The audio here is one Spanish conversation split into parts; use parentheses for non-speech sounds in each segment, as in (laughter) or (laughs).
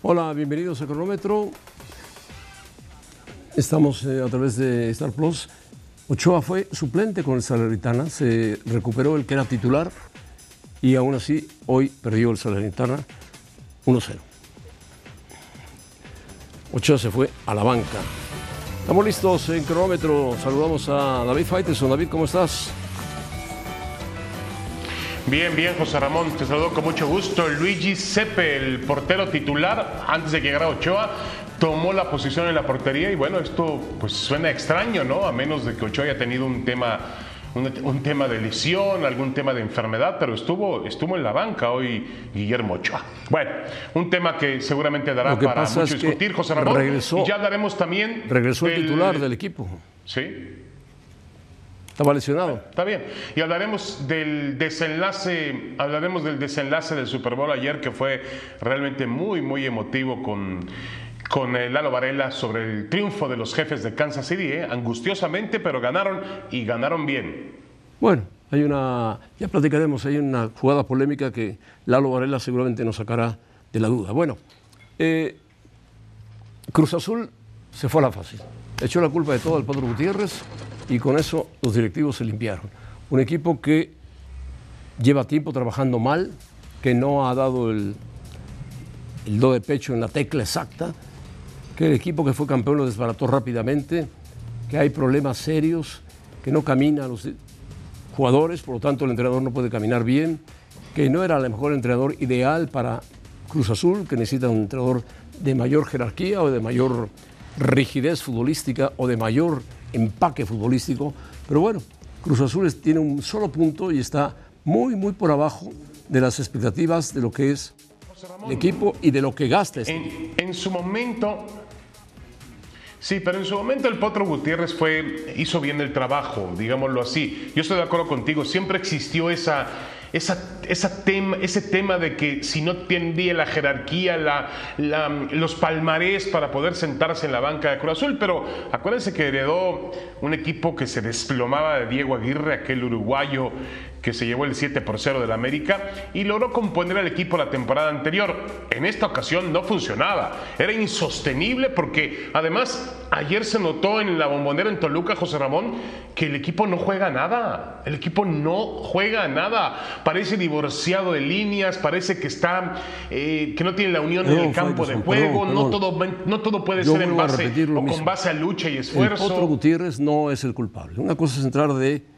Hola, bienvenidos a Cronómetro. Estamos eh, a través de Star Plus. Ochoa fue suplente con el Salernitana, se recuperó el que era titular y aún así hoy perdió el Salernitana 1-0. Ochoa se fue a la banca. Estamos listos en cronómetro. Saludamos a David Faiteson. David, ¿cómo estás? Bien, bien, José Ramón, te saludo con mucho gusto. Luigi Sepe, el portero titular, antes de que llegara Ochoa, tomó la posición en la portería y bueno, esto pues suena extraño, ¿no? A menos de que Ochoa haya tenido un tema un, tema de lesión, algún tema de enfermedad, pero estuvo, estuvo en la banca hoy Guillermo Ochoa. Bueno, un tema que seguramente dará para mucho discutir, José Ramón. Regresó, y ya hablaremos también. Regresó el titular del equipo. Sí. Estaba lesionado. Está bien. Y hablaremos del desenlace, hablaremos del desenlace del Super Bowl ayer, que fue realmente muy, muy emotivo con con Lalo Varela sobre el triunfo de los jefes de Kansas City, ¿eh? angustiosamente, pero ganaron y ganaron bien. Bueno, hay una, ya platicaremos, hay una jugada polémica que Lalo Varela seguramente nos sacará de la duda. Bueno, eh, Cruz Azul se fue a la fácil, echó la culpa de todo al Padre Gutiérrez y con eso los directivos se limpiaron. Un equipo que lleva tiempo trabajando mal, que no ha dado el, el do de pecho en la tecla exacta, que el equipo que fue campeón lo desbarató rápidamente, que hay problemas serios, que no caminan los jugadores, por lo tanto el entrenador no puede caminar bien, que no era el mejor entrenador ideal para Cruz Azul, que necesita un entrenador de mayor jerarquía o de mayor rigidez futbolística o de mayor empaque futbolístico. Pero bueno, Cruz Azul tiene un solo punto y está muy, muy por abajo de las expectativas de lo que es el equipo y de lo que gasta. Este en, en su momento, Sí, pero en su momento el Potro Gutiérrez fue, hizo bien el trabajo, digámoslo así. Yo estoy de acuerdo contigo, siempre existió esa, esa, ese tema de que si no tendría la jerarquía, los palmarés para poder sentarse en la banca de Cruz Azul, pero acuérdense que heredó un equipo que se desplomaba de Diego Aguirre, aquel uruguayo que se llevó el 7 por 0 del América y logró componer al equipo la temporada anterior. En esta ocasión no funcionaba, era insostenible porque además ayer se notó en la bombonera en Toluca, José Ramón, que el equipo no juega nada, el equipo no juega nada, parece divorciado de líneas, parece que está, eh, que no tiene la unión en el campo de juego, No, todo, no todo puede ser en base, o con base a lucha y esfuerzo. El Potro Gutiérrez no es el culpable. Una cosa es entrar de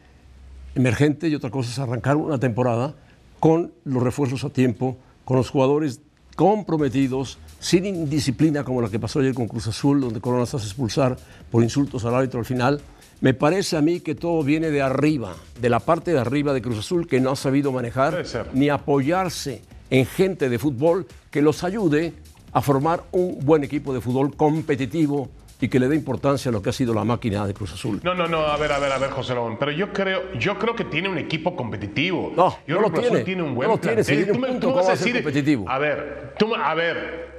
emergente y otra cosa es arrancar una temporada con los refuerzos a tiempo, con los jugadores comprometidos, sin indisciplina como la que pasó ayer con Cruz Azul, donde Corona se hace expulsar por insultos al árbitro al final. Me parece a mí que todo viene de arriba, de la parte de arriba de Cruz Azul, que no ha sabido manejar ni apoyarse en gente de fútbol que los ayude a formar un buen equipo de fútbol competitivo, y que le dé importancia a lo que ha sido la máquina de Cruz Azul. No, no, no, a ver, a ver, a ver, José Ramón, pero yo creo, yo creo que tiene un equipo competitivo. No, yo no lo Cruz tiene. Azul tiene un buen no lo tiene, si tú, tú vas a decir, competitivo. A ver, tú, a ver,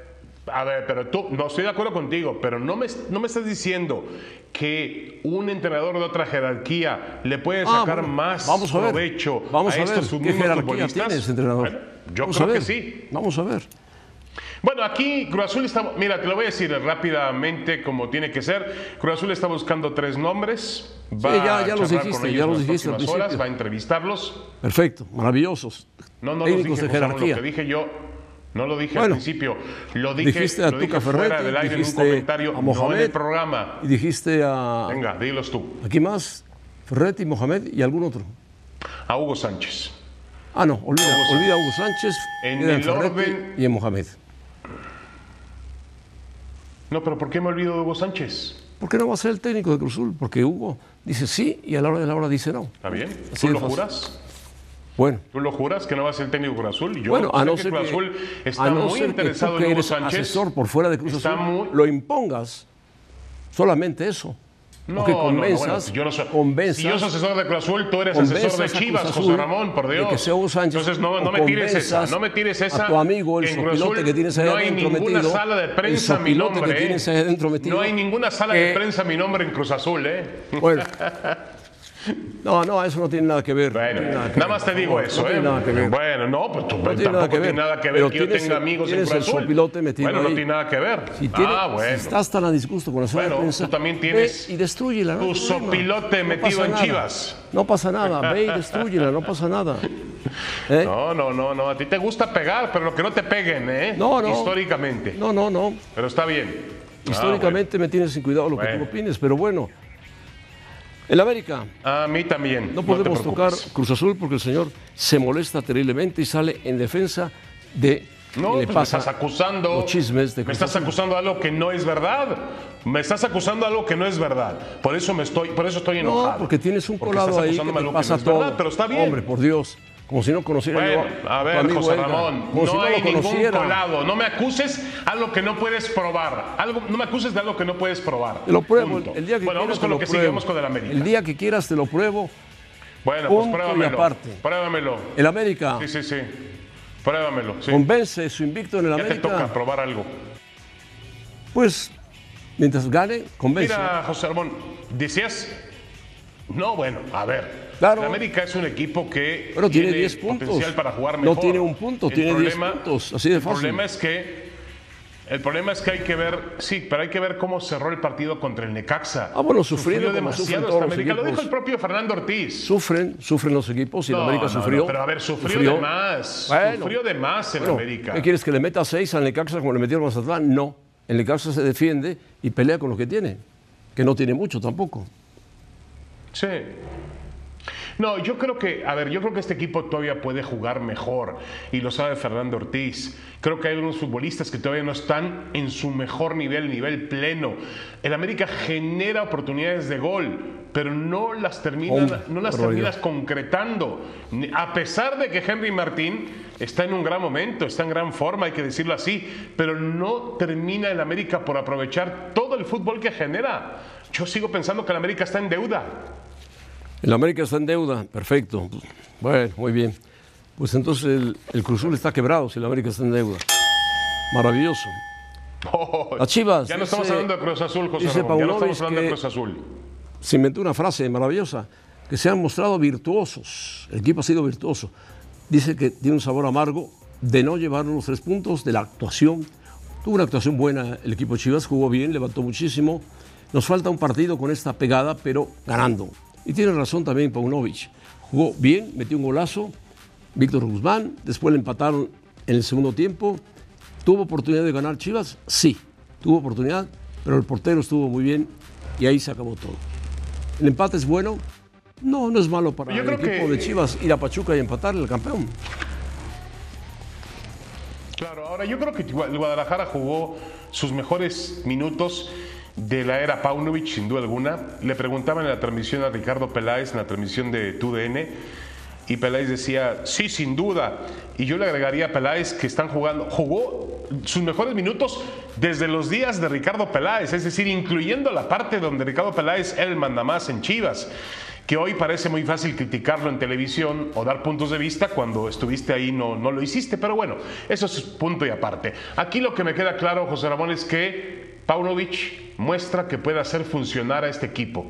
a ver, pero tú, no estoy de acuerdo contigo, pero no me, no me estás diciendo que un entrenador de otra jerarquía le puede Ah, sacar bueno, más vamos a ver, provecho vamos a, a, ver estos qué mismos jerarquía tiene ese entrenador. Bueno, yo Vamos creo a ver, que sí. Vamos a ver. Bueno, aquí Cruz Azul está, mira, te lo voy a decir rápidamente como tiene que ser. Cruz Azul está buscando tres nombres. Va ya- ya a los dijiste, ya los dijiste al horas, va a entrevistarlos. Perfecto, maravillosos. No, no lo Técnicos dije, de jerarquía. lo que dije yo. No lo dije Bueno, al principio, lo dije, dijiste a lo dije fuera Ferretti, del aire dijiste en un comentario, a no en el programa. Y dijiste a. Venga, dilos tú. Aquí más, Ferretti, Mohamed y algún otro. A Hugo Sánchez. Ah, no, olvida, olvida a Hugo Sánchez, En el Ferretti orden- y en Mohamed. No, pero ¿por qué me olvido de Hugo Sánchez? ¿Por qué no va a ser el técnico de Cruzul? Porque Hugo dice sí y a la hora de la hora dice no. ¿Está bien? Así ¿Tú lo fácil. juras? Bueno, ¿Tú lo juras que no va a ser el técnico de Cruz Azul? Yo bueno, a sé no que ser Cruz que, Azul está no muy que interesado tú que en Hugo eres Sánchez. asesor por fuera de Cruz Está Azul, muy- lo impongas. Solamente eso. No, que no, no, convenzas, bueno, si yo no soy, convenzas, si yo soy asesor de Cruz Azul, tú eres asesor de convenzas Chivas, Azul José Ramón, por Dios. que Sánchez, Entonces no, no me tires esa, convenzas no me tires esa. a tu amigo, el sopilote que tienes ahí no hay adentro ninguna metido, sala de el prensa a mi nombre. que ¿eh? tienes ahí adentro metido, no hay ninguna sala de prensa a mi nombre en Cruz Azul, ¿eh? Bueno, (laughs) (laughs) No, no, eso no tiene nada que ver. Bueno, no nada, que ver. más te digo No, eso, no ¿eh? tiene nada que ver. Bueno, no, pues tú, No tiene tampoco nada que ver. tiene nada que ver que yo tenga amigos en Cruz Azul. metido Bueno, no tiene nada que ver. Si, tiene- ah, si bueno. estás tan a disgusto con la de Bueno, prensa, tú también tienes y destrúyela. no tu sopilote metido en nada. Chivas. No pasa nada, ve y (laughs) destrúyela, no pasa nada. ¿Eh? No, no, no, no. A ti te gusta pegar, pero lo que no te peguen, ¿eh? No, no. Históricamente. No, no, no. Pero está bien. Ah, Históricamente me tienes sin cuidado lo que tú opines, pero bueno. El América. A mí también. no podemos tocar. Cruz Azul porque el señor se molesta terriblemente y sale en defensa de No, le pues me pasa estás acusando. los chismes de Me estás acusando de algo que no es verdad. Me estás acusando de algo que no es verdad. Por eso me estoy, por eso estoy enojado. No, porque tienes un Porque colado ahí que te algo que pasa no todo. verdad, pero está bien. Hombre, por Dios, como si no conociera Bueno, yo a ver, amigo José. Ramón, Como si no lo hay ningún colado. No me acuses algo que no puedes probar. Algo, no me acuses de algo que no puedes probar. Te lo pruebo Punto. el día que Bueno, quieras. vamos te con lo que pruebo. sigamos con el América. El día que quieras te lo pruebo. bueno, pues pruébamelo. aparte. Pruébamelo. El América Sí, sí, sí. Pruébamelo. Sí. convence su invicto en el Ya te toca América. probar algo. Pues mientras gane, convence. Mira, José Ramón, decías. No, bueno, a ver. Claro. El América es un equipo que Pero tiene 10 puntos. potencial para jugar No mejor. tiene un punto, El tiene 10 problema- puntos, así de El fácil. problema es que el problema es que hay que ver, sí, pero hay que ver cómo cerró el partido contra el Necaxa. Ah, bueno, sufrido demasiado todos los América. Lo dijo equipos. el propio Fernando Ortiz. Sufren, sufren los equipos y el No, América no, sufrió. no, pero a ver, sufrió, de más. Bueno. Sufrió de más en Bueno, América. ¿Qué quieres que le meta 6 al Necaxa como le metieron a Mazatlán? No. El Necaxa se defiende y pelea con lo que tiene, que no tiene mucho tampoco. Sí. No, yo creo que, a ver, yo creo que este equipo todavía puede jugar mejor y lo sabe Fernando Ortiz. Creo que hay algunos futbolistas que todavía no están en su mejor nivel, nivel pleno. El América genera oportunidades de gol, pero no las termina, Hombre, no las terminas concretando. A pesar de que Henry Martín está en un gran momento, está en gran forma, hay que decirlo así, pero no termina el América por aprovechar todo el fútbol que genera. Yo sigo pensando que el América está en deuda. El América está en deuda, perfecto. Bueno, muy bien. Pues entonces el, el Cruz Azul está quebrado si el América está en deuda. Maravilloso. (laughs) Oh, Las Chivas, Ya no estamos dice- hablando de Cruz Azul, José dice Ramón. Ya no estamos hablando de Cruz Azul. Se inventó una frase maravillosa, que se han mostrado virtuosos. El equipo ha sido virtuoso. Dice que tiene un sabor amargo de no llevar los tres puntos de la actuación. Tuvo una actuación buena el equipo Chivas, jugó bien, levantó muchísimo. Nos falta un partido con esta pegada, pero ganando. Y tiene razón también Paunovic. Jugó bien, metió un golazo. Víctor Guzmán, después le empataron en el segundo tiempo. ¿Tuvo oportunidad de ganar Chivas? Sí, tuvo oportunidad, pero el portero estuvo muy bien y ahí se acabó todo. ¿El empate es bueno? No, no es malo para Yo el equipo que- de Chivas ir a Pachuca y empatarle al campeón. Claro, ahora yo creo que Gua- el Guadalajara jugó sus mejores minutos de la era Paunovic, sin duda alguna. Le preguntaban en la transmisión a Ricardo Peláez, en la transmisión de TUDN, y Peláez decía, sí, sin duda. Y yo le agregaría a Peláez que están jugando, jugó sus mejores minutos desde los días de Ricardo Peláez, es decir, incluyendo la parte donde Ricardo Peláez era el mandamás en Chivas que hoy parece muy fácil criticarlo en televisión o dar puntos de vista cuando estuviste ahí no, no lo hiciste, pero bueno, eso es punto y aparte. Aquí lo que me queda claro, José Ramón, es que Paunovic muestra que puede hacer funcionar a este equipo.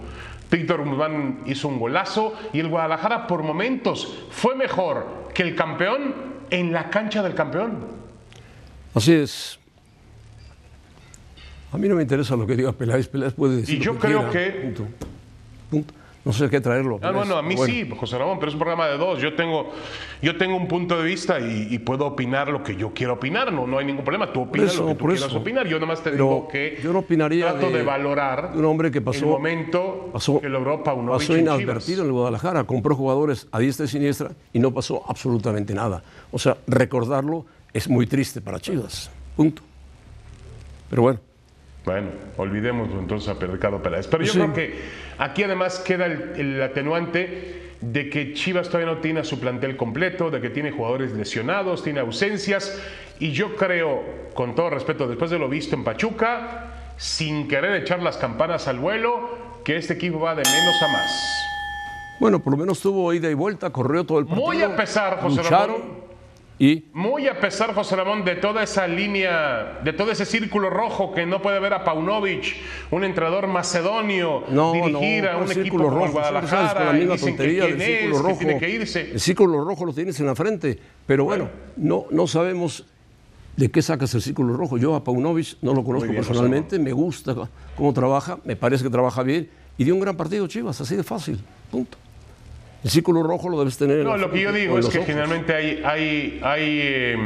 Víctor Guzmán hizo un golazo y el Guadalajara por momentos fue mejor que el campeón en la cancha del campeón. Así es. A mí no me interesa lo que diga Peláez. Peláez puede decir Y lo yo que creo quiera. que- Punto. Punto. No sé qué traerlo. Ah, bueno, a mí Bueno, sí, José Ramón, pero es un programa de dos. Yo tengo, yo tengo un punto de vista y, y puedo opinar lo que yo quiero opinar. No, no hay ningún problema. Tú opinas eso, lo que tú quieras eso. opinar. Yo nomás te Pero digo que yo no opinaría trato de, de- valorar un hombre que pasó- el momento pasó, que logró Paunovic pasó en inadvertido en el Guadalajara, compró jugadores a diestra y siniestra y no pasó absolutamente nada. O sea, recordarlo es muy triste para Chivas. Punto. Pero bueno, Bueno, olvidémoslo entonces a Ricardo Peláez. Pero yo Sí. creo que aquí además queda el, el atenuante de que Chivas todavía no tiene a su plantel completo, de que tiene jugadores lesionados, tiene ausencias. Y yo creo, con todo respeto, después de lo visto en Pachuca, sin querer echar las campanas al vuelo, que este equipo va de menos a más. bueno, por lo menos tuvo ida y vuelta, corrió todo el partido. Muy a pesar, José lucharon, Ramón, Y Muy a pesar, José Ramón, de toda esa línea, de todo ese círculo rojo que no puede ver a Paunovic, un entrenador macedonio, no, dirigir no, a un equipo como rojo, Guadalajara, con la misma que tontería es, círculo que rojo. tiene que irse. El círculo rojo lo tienes en la frente, pero bueno, no, no sabemos de qué sacas el círculo rojo. Yo a Paunovic no lo conozco bien, personalmente, me gusta cómo trabaja, me parece que trabaja bien y dio un gran partido Chivas, así de fácil, punto. El círculo rojo lo debes tener. en No, lo que yo digo es que ojos. generalmente hay, hay, hay, eh,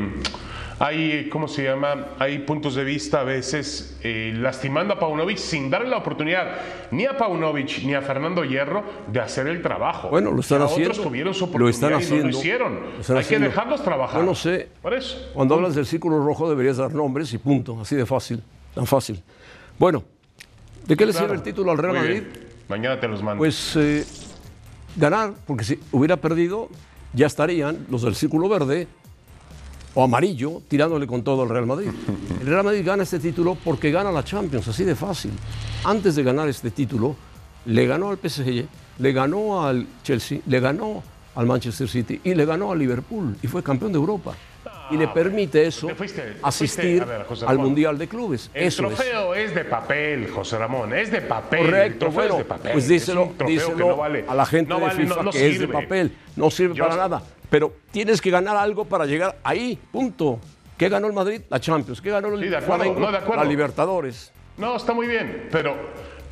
hay, ¿cómo se llama? Hay puntos de vista a veces eh, lastimando a Paunovic sin darle la oportunidad ni a Paunovic ni a Fernando Hierro de hacer el trabajo. Bueno, lo están haciendo. Otros tuvieron su Lo oportunidad están y no haciendo. lo hicieron. Lo están hay haciendo. que dejarlos trabajar. Yo no sé. Por eso. Cuando hablas del círculo rojo deberías dar nombres y punto, así de fácil, tan fácil. Bueno, ¿de qué le Claro. sirve el título al Real Madrid? Mañana te los mando. Pues eh, ganar, porque si hubiera perdido, ya estarían los del círculo verde o amarillo tirándole con todo al Real Madrid. (laughs) El Real Madrid gana este título porque gana la Champions, así de fácil. Antes de ganar este título, le ganó al PSG, le ganó al Chelsea, le ganó al Manchester City y le ganó al Liverpool y fue campeón de Europa. Y le permite eso fuiste- asistir fuiste- ver, al. Mundial de Clubes. el eso es. trofeo es. de papel, José Ramón, es de papel. el Correcto, trofeo bueno, es de papel. pues es díselo, díselo que no vale- a la gente no de vale, FIFA no que es de papel, no sirve Yo- para nada, pero tienes que ganar algo para llegar ahí, punto. ¿Qué ganó el Madrid? La Champions. ¿Qué ganó el Sí, de acuerdo, Flamengo? no, de acuerdo. La Libertadores. No, está muy bien, pero,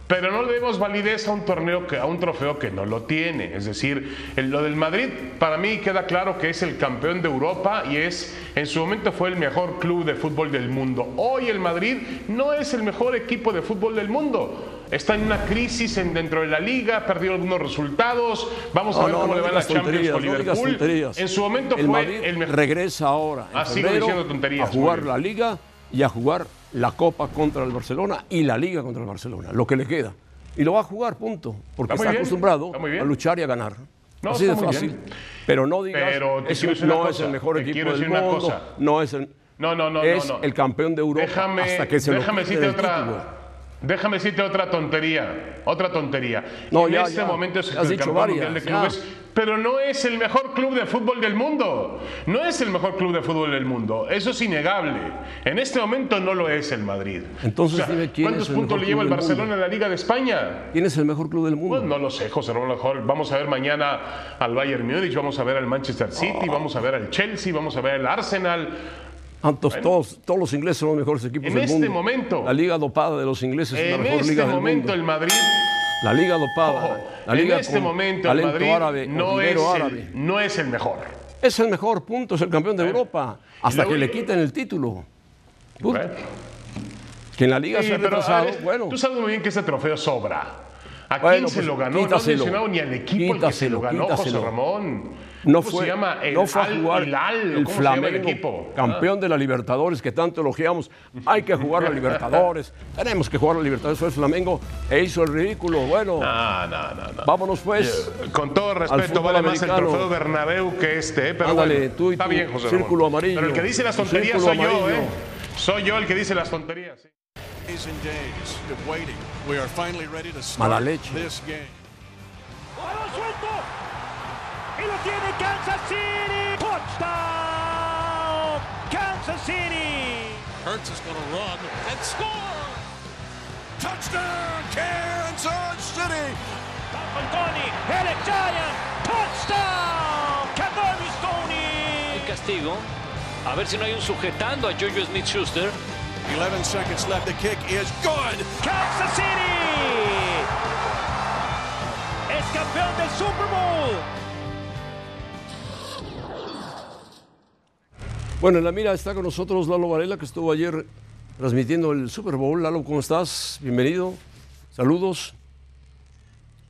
pero no le demos validez a un torneo que, a un trofeo que no lo tiene. Es decir, lo del Madrid para mí queda claro que es el campeón de Europa y es, en su momento fue el mejor club de fútbol del mundo. Hoy el Madrid no es el mejor equipo de fútbol del mundo. Está en una crisis en- dentro de la liga, ha perdido algunos resultados. Vamos a ver no, cómo no le va en la digas Champions con Liverpool. en su momento el fue Madrid el mejor. regresa ahora en Ah, a jugar la Liga y a jugar la Copa contra el Barcelona y la Liga contra el Barcelona, lo que le queda. Y lo va a jugar, punto, porque Está acostumbrado bien. a luchar y a ganar. No, Así de fácil. bien. Pero no digas, Pero es- no es el mejor equipo del mundo, no es el, No, no, no, es no, no. el campeón de Europa Déjame, hasta que se déjame lo decirte el título. Déjame decirte otra tontería, otra tontería. No, en ya, este ya. momento es el mundial de ya. clubes, pero no es el mejor club de fútbol del mundo. No es el mejor club de fútbol del mundo. Eso es innegable. En este momento no lo es el Madrid. Entonces dime quién ¿Cuántos es el puntos le lleva el Barcelona en la Liga de España? ¿Quién es el mejor club del mundo? Pues no lo sé, José Ramón, a vamos a ver mañana al Bayern Múnich, vamos a ver al Manchester City, vamos a ver al Chelsea, vamos a ver al Arsenal. Todos, todos los ingleses son los mejores equipos En del este mundo. momento. La liga dopada de los ingleses es la En mejor este liga del momento mundo. el Madrid, La liga dopada. ojo, la liga en este con momento el Madrid árabe, no, es dinero el, árabe. no es el mejor. Es el mejor punto, es el campeón de Europa. Hasta que le quiten el título. Punto. Que en la liga Sí, se ha retrasado, ver, bueno. Tú sabes muy bien que ese trofeo sobra. ¿A Bueno, quién se pues, lo ganó? No has quítaselo. mencionado ni al equipo al que se lo Quítaselo, ganó, quítaselo. José Ramón. No ¿Cómo fue, se llama? El no fue a Al jugar Hilal, el ¿cómo se llama el Flamengo, equipo? campeón de la Libertadores que tanto elogiamos. Hay que jugar la Libertadores. (laughs) Tenemos que jugar la Libertadores. Fue el Flamengo e hizo el ridículo. Bueno, Ah, no, no, no. vámonos pues. Con todo respeto, vale más el americano. trofeo Bernabéu que este, ¿eh? Pero Ándale, bueno, tú y está tu bien, José círculo Ramón. amarillo, Pero el que dice las tonterías soy yo. ¿eh? Soy yo el que dice las tonterías. sí. Mala leche. this game. Balón. Y lo tiene Kansas City. Touchdown. Kansas City. Hurts is going to run and score. Touchdown, Kansas City! Falconi. Eric Giant. Touchdown. Kadarius Tony. el castigo. A ver si no hay un sujetando a Jojo Smith Schuster. 11 seconds left. The kick is good. Kansas City. Es campeón del Super Bowl. Bueno, en la mira está con nosotros Lalo Varela, que estuvo ayer transmitiendo el Super Bowl. Lalo, ¿cómo estás? Bienvenido. Saludos.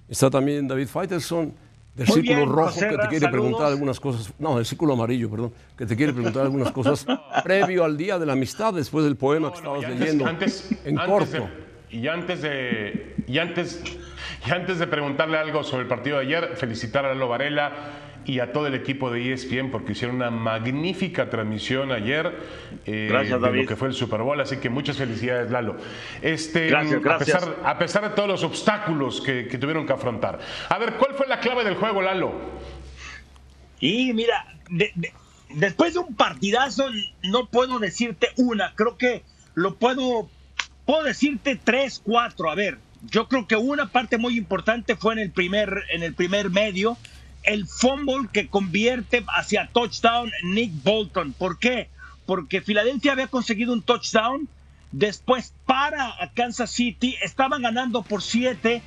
Está también David Faitelson, del Muy Círculo bien, Rojo, José que te quiere preguntar saludos. algunas cosas. No, del Círculo Amarillo, perdón. Que te quiere preguntar algunas cosas (laughs) previo al Día de la Amistad, después del poema que estabas antes- leyendo. antes- en antes corto. de- y antes de y antes y antes de preguntarle algo sobre el partido de ayer, felicitar a Lalo Varela y a todo el equipo de ESPN porque hicieron una magnífica transmisión ayer eh, Gracias, de David. lo que fue el Super Bowl, así que muchas felicidades Lalo. Este, Gracias, a gracias. pesar, a pesar de todos los obstáculos que, que tuvieron que afrontar. A ver, ¿cuál fue la clave del juego, Lalo? Y mira, de- de- después de un partidazo no puedo decirte una, creo que lo puedo, puedo decirte tres, cuatro. A ver, yo creo que una parte muy importante fue en el primer, en el primer medio, el fumble que convierte hacia touchdown Nick Bolton. ¿Por qué? Porque Filadelfia había conseguido un touchdown, después para Kansas City, estaban ganando por siete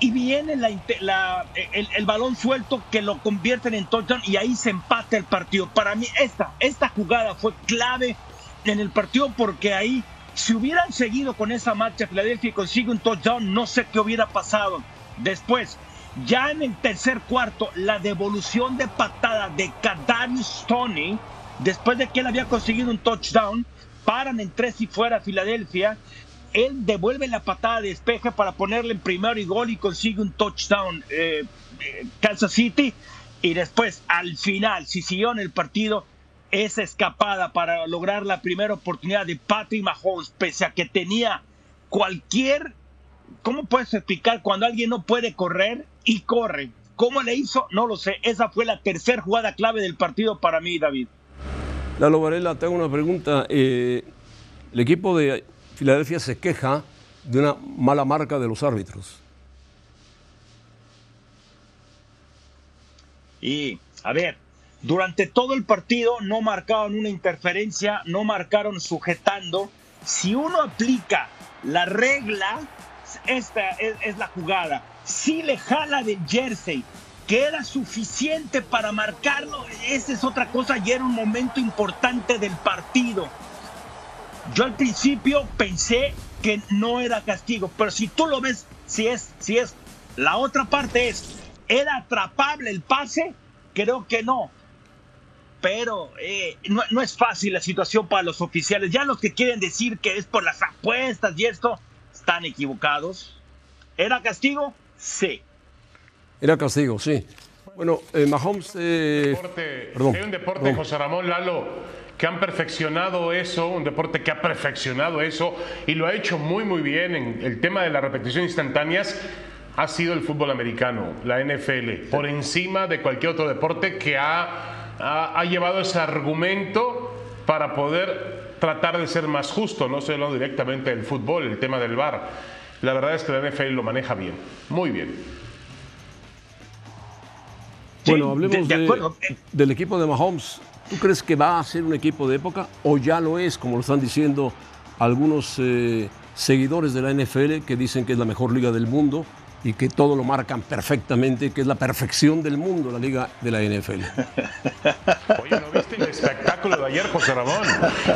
y viene la, el, el, balón suelto que lo convierten en touchdown y ahí se empata el partido. Para mí esta, esta jugada fue clave en el partido porque ahí si hubieran seguido con esa marcha Filadelfia y consigue un touchdown, no sé qué hubiera pasado. Después, ya en el tercer cuarto, la devolución de patada de Kadarius Tony, después de que él había conseguido un touchdown, paran en tres y fuera Filadelfia. Él devuelve la patada de despeje para ponerle en primero y gol y consigue un touchdown eh, eh, Kansas City. Y después, al final, si siguió en el partido, esa escapada para lograr la primera oportunidad de Patrick Mahomes, pese a que tenía cualquier, ¿cómo puedes explicar cuando alguien no puede correr y corre? ¿Cómo le hizo? No lo sé. Esa fue la tercera jugada clave del partido para mí, David. Lalo Varela, tengo una pregunta. Eh, el equipo de Filadelfia se queja de una mala marca de los árbitros. Y, a ver, durante todo el partido no marcaron una interferencia, no marcaron sujetando. Si uno aplica la regla, esta es, la jugada. Si le jala del jersey, que era suficiente para marcarlo, esa es otra cosa y era un momento importante del partido. Yo al principio pensé que no era castigo, pero si tú lo ves, si es, si es, la otra parte es, ¿era atrapable el pase? Creo que no pero eh, no, es fácil la situación para los oficiales. Ya los que quieren decir que es por las apuestas y esto, están equivocados. ¿Era castigo? Sí. Era castigo, sí. Bueno, eh, Mahomes... Eh, hay un deporte, José Ramón Lalo, que han perfeccionado eso, un deporte que ha perfeccionado eso y lo ha hecho muy, muy bien en el tema de la repetición instantáneas ha sido el fútbol americano, la NFL, por encima de cualquier otro deporte que ha ha, llevado ese argumento para poder tratar de ser más justo, no se lo directamente del fútbol, el tema del VAR. La verdad es que la NFL lo maneja bien, muy bien. bueno, hablemos del equipo de Mahomes. ¿Tú crees que va a ser un equipo de época o ya lo es, como lo están diciendo algunos eh, seguidores de la NFL que dicen que es la mejor liga del mundo? y que todo lo marcan perfectamente, que es la perfección del mundo, la liga de la NFL. (laughs) Oye, ¿no el espectáculo de ayer, José Ramón?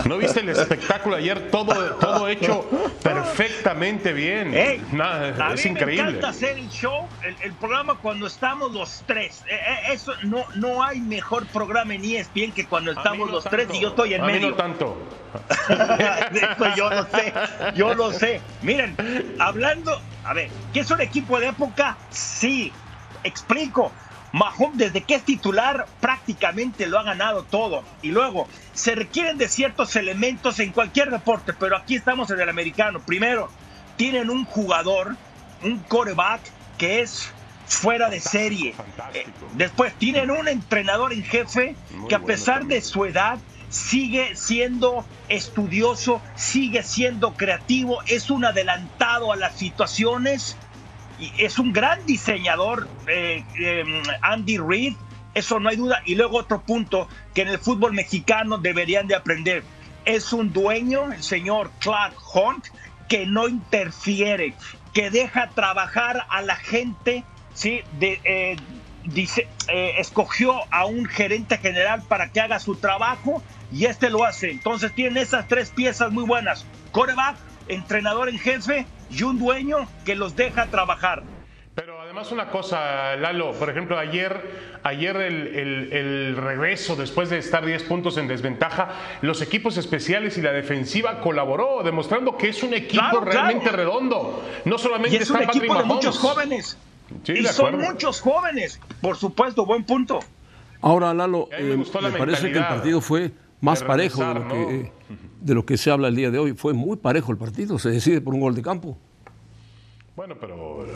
¿No viste el espectáculo de ayer? Todo, todo hecho perfectamente bien. es increíble. Me encanta hacer el show, el, programa cuando estamos los tres. Eh, eh, eso no, no hay mejor programa en ESPN que cuando estamos los tres y yo estoy en a medio. Mí no tanto. (laughs) yo lo sé, yo lo sé. Miren, hablando, a ver, ¿qué es un equipo de época? Sí, explico. Mahomes, desde que es titular, prácticamente lo ha ganado todo. Y luego, se requieren de ciertos elementos en cualquier deporte, pero aquí estamos en el americano. Primero, tienen un jugador, un coreback, que es fuera de serie. Eh, después, tienen un entrenador en jefe que a pesar de su edad, sigue siendo estudioso, sigue siendo creativo, es un adelantado a las situaciones es un gran diseñador, eh, em, Andy Reid, eso no hay duda. Y luego otro punto que en el fútbol mexicano deberían de aprender, es un dueño, el señor Clark Hunt, que no interfiere, que deja trabajar a la gente, ¿sí? Eh, dice, eh, escogió a un gerente general para que haga su trabajo y este lo hace. Entonces tienen esas tres piezas muy buenas. Coreback, entrenador en jefe y un dueño que los deja trabajar. Pero además una cosa, Lalo, por ejemplo, ayer, ayer el, regreso, después de estar 10 puntos en desventaja, los equipos especiales y la defensiva colaboró, demostrando que es un equipo realmente redondo. No solamente y es un equipo de muchos jóvenes. y son muchos jóvenes, por supuesto, buen punto. Ahora, Lalo, me, eh, me parece que el partido fue más parejo de lo, que, se habla el día de hoy. Fue muy parejo el partido, se decide por un gol de campo. Bueno, pero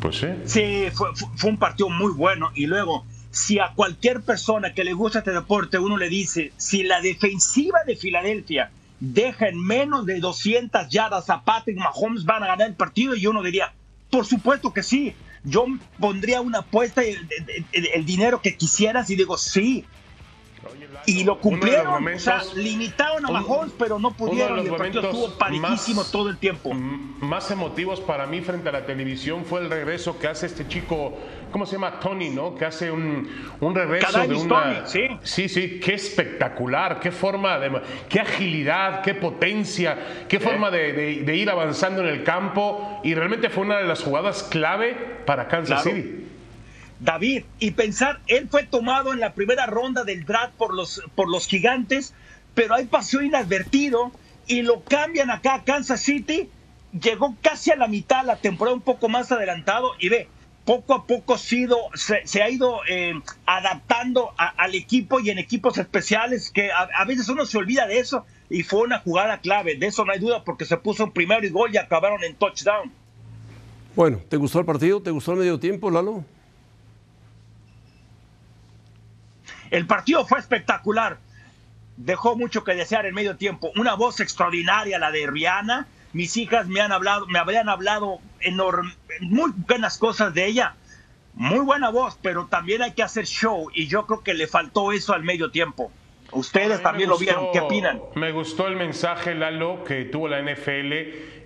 pues sí. Sí, fue, un partido muy bueno. Y luego, si a cualquier persona que le gusta este deporte uno le dice, si la defensiva de Filadelfia deja en menos de 200 yardas a Patrick Mahomes, van a ganar el partido, y uno diría, por supuesto que sí. Yo pondría una apuesta, el, el- el dinero que quisieras, y digo, sí. Y lo cumplieron, o sea, limitaron a un- Mahomes, pero no uno de pudieron. el partido momentos estuvo parejísimo más- todo el tiempo. Más emotivos para mí frente a la televisión fue el regreso que hace este chico, ¿cómo se llama? Tony, ¿no? Que hace un, un regreso de una... Toney, sí. Sí, sí, qué espectacular, qué forma de... qué agilidad, qué potencia, qué forma de, de- de ir avanzando en el campo y realmente fue una de las jugadas clave para Kansas Claro. City. David, y pensar, él fue tomado en la primera ronda del draft por los, por los gigantes, pero ahí pasó inadvertido y lo cambian acá a Kansas City. Llegó casi a la mitad la temporada, un poco más adelantado, y ve, poco a poco sido, se, ha ido eh, adaptando al equipo y en equipos especiales, que a, veces uno se olvida de eso, y fue una jugada clave, de eso no hay duda, porque se puso un primero y gol y acabaron en touchdown. Bueno, ¿te gustó el partido? ¿Te gustó el medio tiempo, Lalo? El partido fue espectacular. Dejó mucho que desear en medio tiempo. Una voz extraordinaria, la de Rihanna. Mis hijas me han hablado, me habían hablado enorme, muy buenas cosas de ella. Muy buena voz, pero también hay que hacer show y yo creo que le faltó eso al medio tiempo. Ustedes también lo vieron, ¿qué opinan? Me gustó el mensaje, Lalo, que tuvo la NFL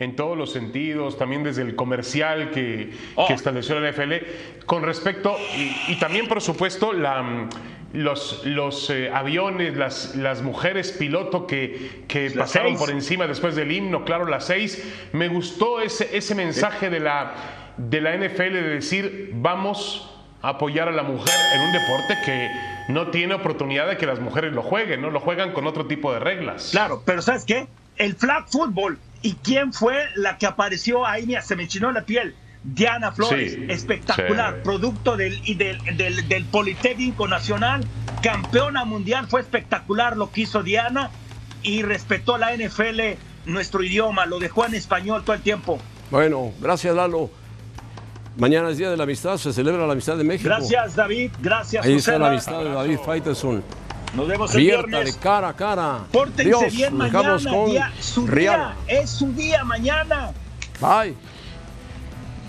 en todos los sentidos, también desde el comercial que, Oh. que estableció la NFL, con respecto, y, y también, por supuesto, la, mm, los, los eh, aviones, las, las mujeres piloto que, que Las pasaron seis. por encima después del himno, claro, las seis. Me gustó ese, ese mensaje de la, de la NFL de decir, vamos a apoyar a la mujer en un deporte que no tiene oportunidad de que las mujeres lo jueguen, ¿no? Lo juegan con otro tipo de reglas. Claro, pero ¿sabes qué? El flag football. ¿Y quién fue la que apareció ahí? Mira, se me enchinó la piel. Diana Flores, Sí, espectacular, sí. producto del, y del, del- del Politécnico Nacional, campeona mundial, fue espectacular lo que hizo Diana y respetó la NFL, nuestro idioma, lo dejó en español todo el tiempo. Bueno, gracias, Lalo. Mañana es Día de la Amistad, se celebra la amistad de México. Gracias, David, gracias, Ahí está la amistad de David Faitelson. Nos vemos el Abierta de viernes. cara a cara. Pórtense Dios, bien mañana, con día- su día, es su día mañana. Bye.